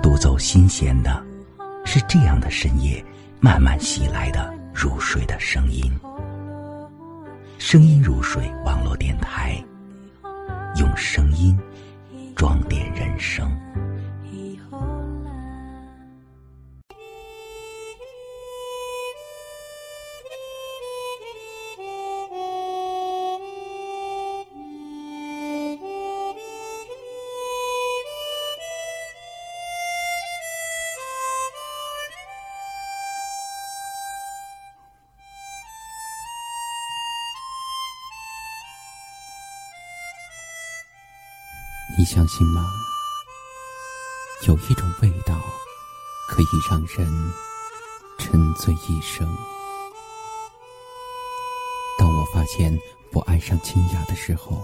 独奏新鲜的，是这样的深夜慢慢袭来的入睡的声音。声音入睡网络电台，用声音装点人生。你相信吗？有一种味道，可以让人沉醉一生。当我发现我爱上清雅的时候，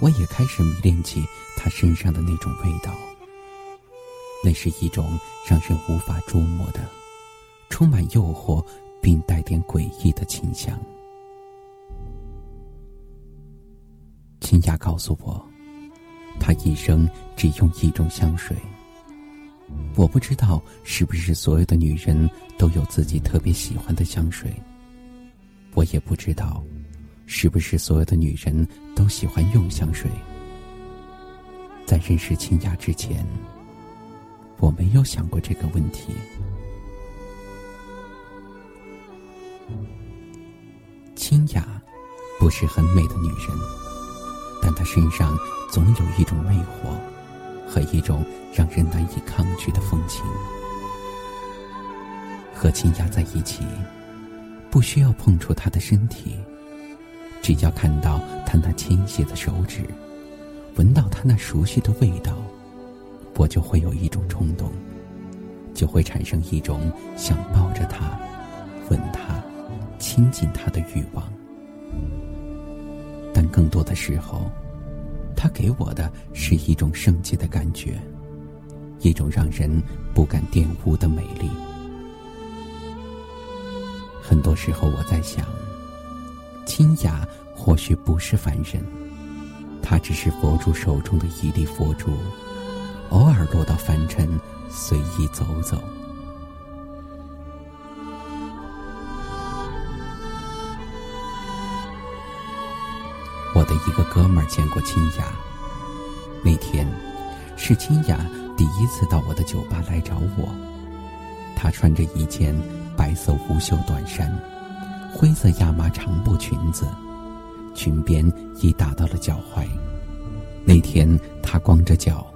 我也开始迷恋起她身上的那种味道。那是一种让人无法捉摸的、充满诱惑并带点诡异的清香。清雅告诉我。他一生只用一种香水。我不知道是不是所有的女人都有自己特别喜欢的香水。我也不知道，是不是所有的女人都喜欢用香水。在认识清雅之前，我没有想过这个问题。清雅不是很美的女人。但她身上总有一种魅惑，和一种让人难以抗拒的风情。和清雅在一起，不需要碰触她的身体，只要看到她那纤细的手指，闻到她那熟悉的味道，我就会有一种冲动，就会产生一种想抱着她、吻她、亲近她的欲望。但更多的时候，他给我的是一种圣洁的感觉，一种让人不敢玷污的美丽。很多时候，我在想，清雅或许不是凡人，他只是佛珠手中的一粒佛珠，偶尔落到凡尘，随意走走。我的一个哥们儿见过清雅，那天是清雅第一次到我的酒吧来找我。她穿着一件白色无袖短衫，灰色亚麻长布裙子，裙边已打到了脚踝。那天她光着脚，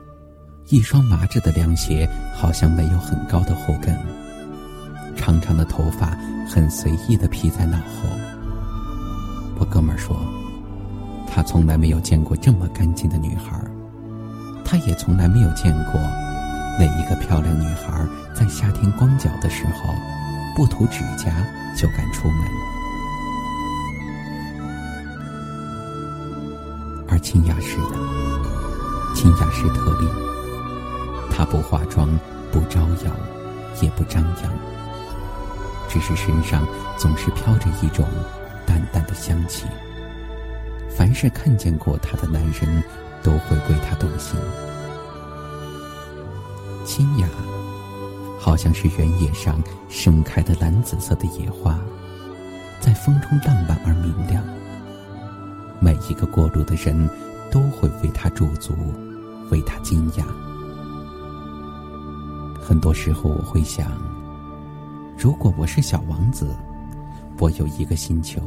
一双麻质的凉鞋好像没有很高的后跟，长长的头发很随意的披在脑后。我哥们儿说。他从来没有见过这么干净的女孩，他也从来没有见过哪一个漂亮女孩在夏天光脚的时候不涂指甲就敢出门。而清雅是的，清雅是特例，她不化妆，不招摇，也不张扬，只是身上总是飘着一种淡淡的香气。凡是看见过她的男人，都会为她动心。清雅，好像是原野上盛开的蓝紫色的野花，在风中浪漫而明亮。每一个过路的人，都会为她驻足，为她惊讶。很多时候，我会想，如果我是小王子，我有一个星球。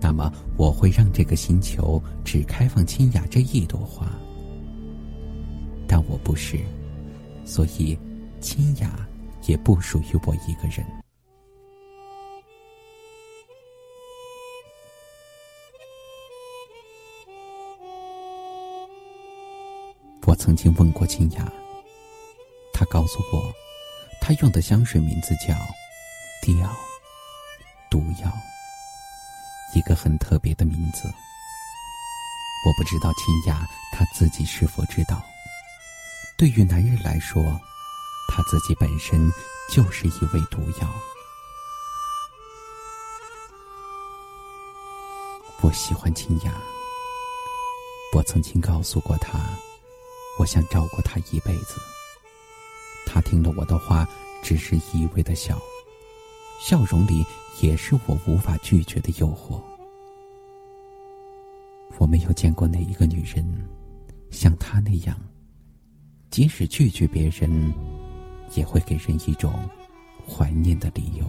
那么我会让这个星球只开放清雅这一朵花，但我不是，所以清雅也不属于我一个人。我曾经问过清雅，她告诉我，她用的香水名字叫“迪奥毒药”。一个很特别的名字，我不知道清雅她自己是否知道。对于男人来说，他自己本身就是一味毒药。我喜欢清雅，我曾经告诉过他，我想照顾他一辈子。他听了我的话，只是一味的笑，笑容里也是我无法拒绝的诱惑。我没有见过哪一个女人像她那样，即使拒绝别人，也会给人一种怀念的理由。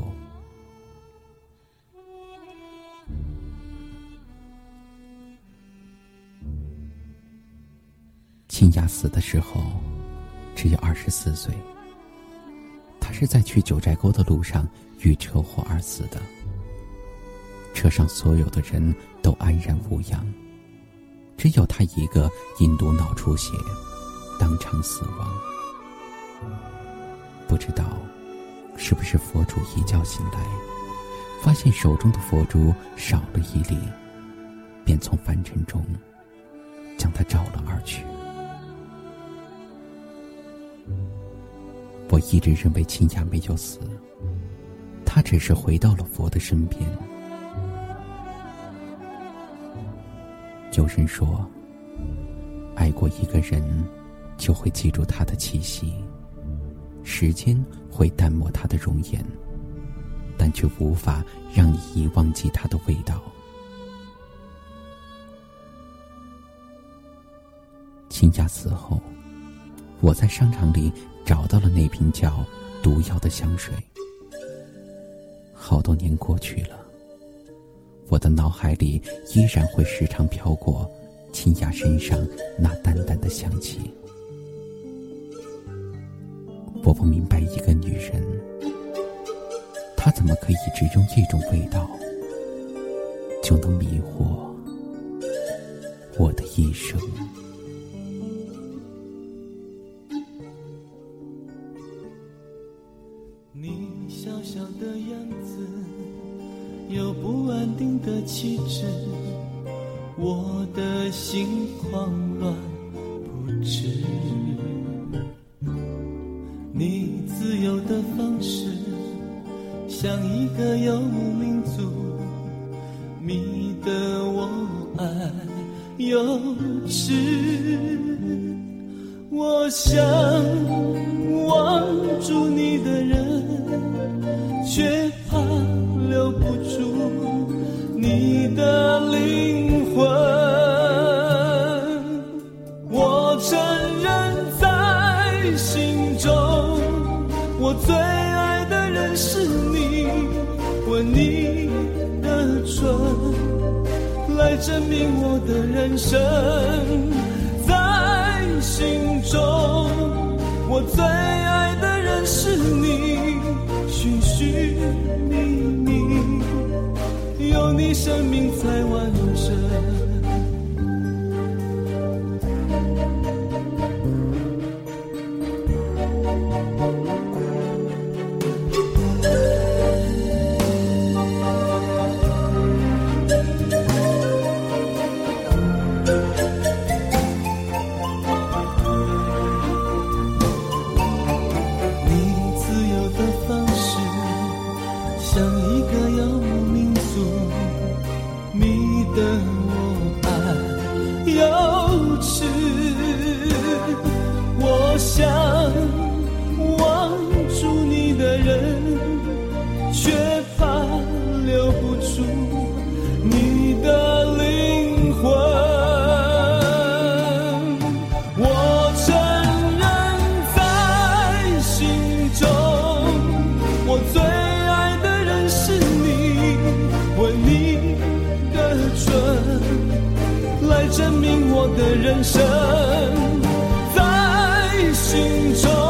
清雅死的时候只有二十四岁，是在去九寨沟的路上遇车祸而死的，车上所有的人都安然无恙。只有他一个因毒脑出血，当场死亡。不知道是不是佛祖一觉醒来，发现手中的佛珠少了一粒，便从凡尘中将他照了而去。一直认为清雅没有死，他只是回到了佛的身边。有人说，爱过一个人，就会记住他的气息。时间会淡漠他的容颜，但却无法让你遗忘记他的味道。亲家死后，我在商场里找到了那瓶叫“毒药”的香水。好多年过去了。我的脑海里依然会时常飘过清雅身上那淡淡的香气。我不明白一个女人，她怎么可以只用一种味道就能迷惑我的一生？有不安定的气质，我的心狂乱不止。你自由的方式，像一个游牧民族，迷得我爱又痴。我想握住你的人，的灵魂。我承认在心中，我最爱的人是你，吻你的唇，来证明我的人生在。心中，你生命才完整你自由的方式像一个妖魔诉你的我爱有余，我想挽住你的人，却。我的人生在心中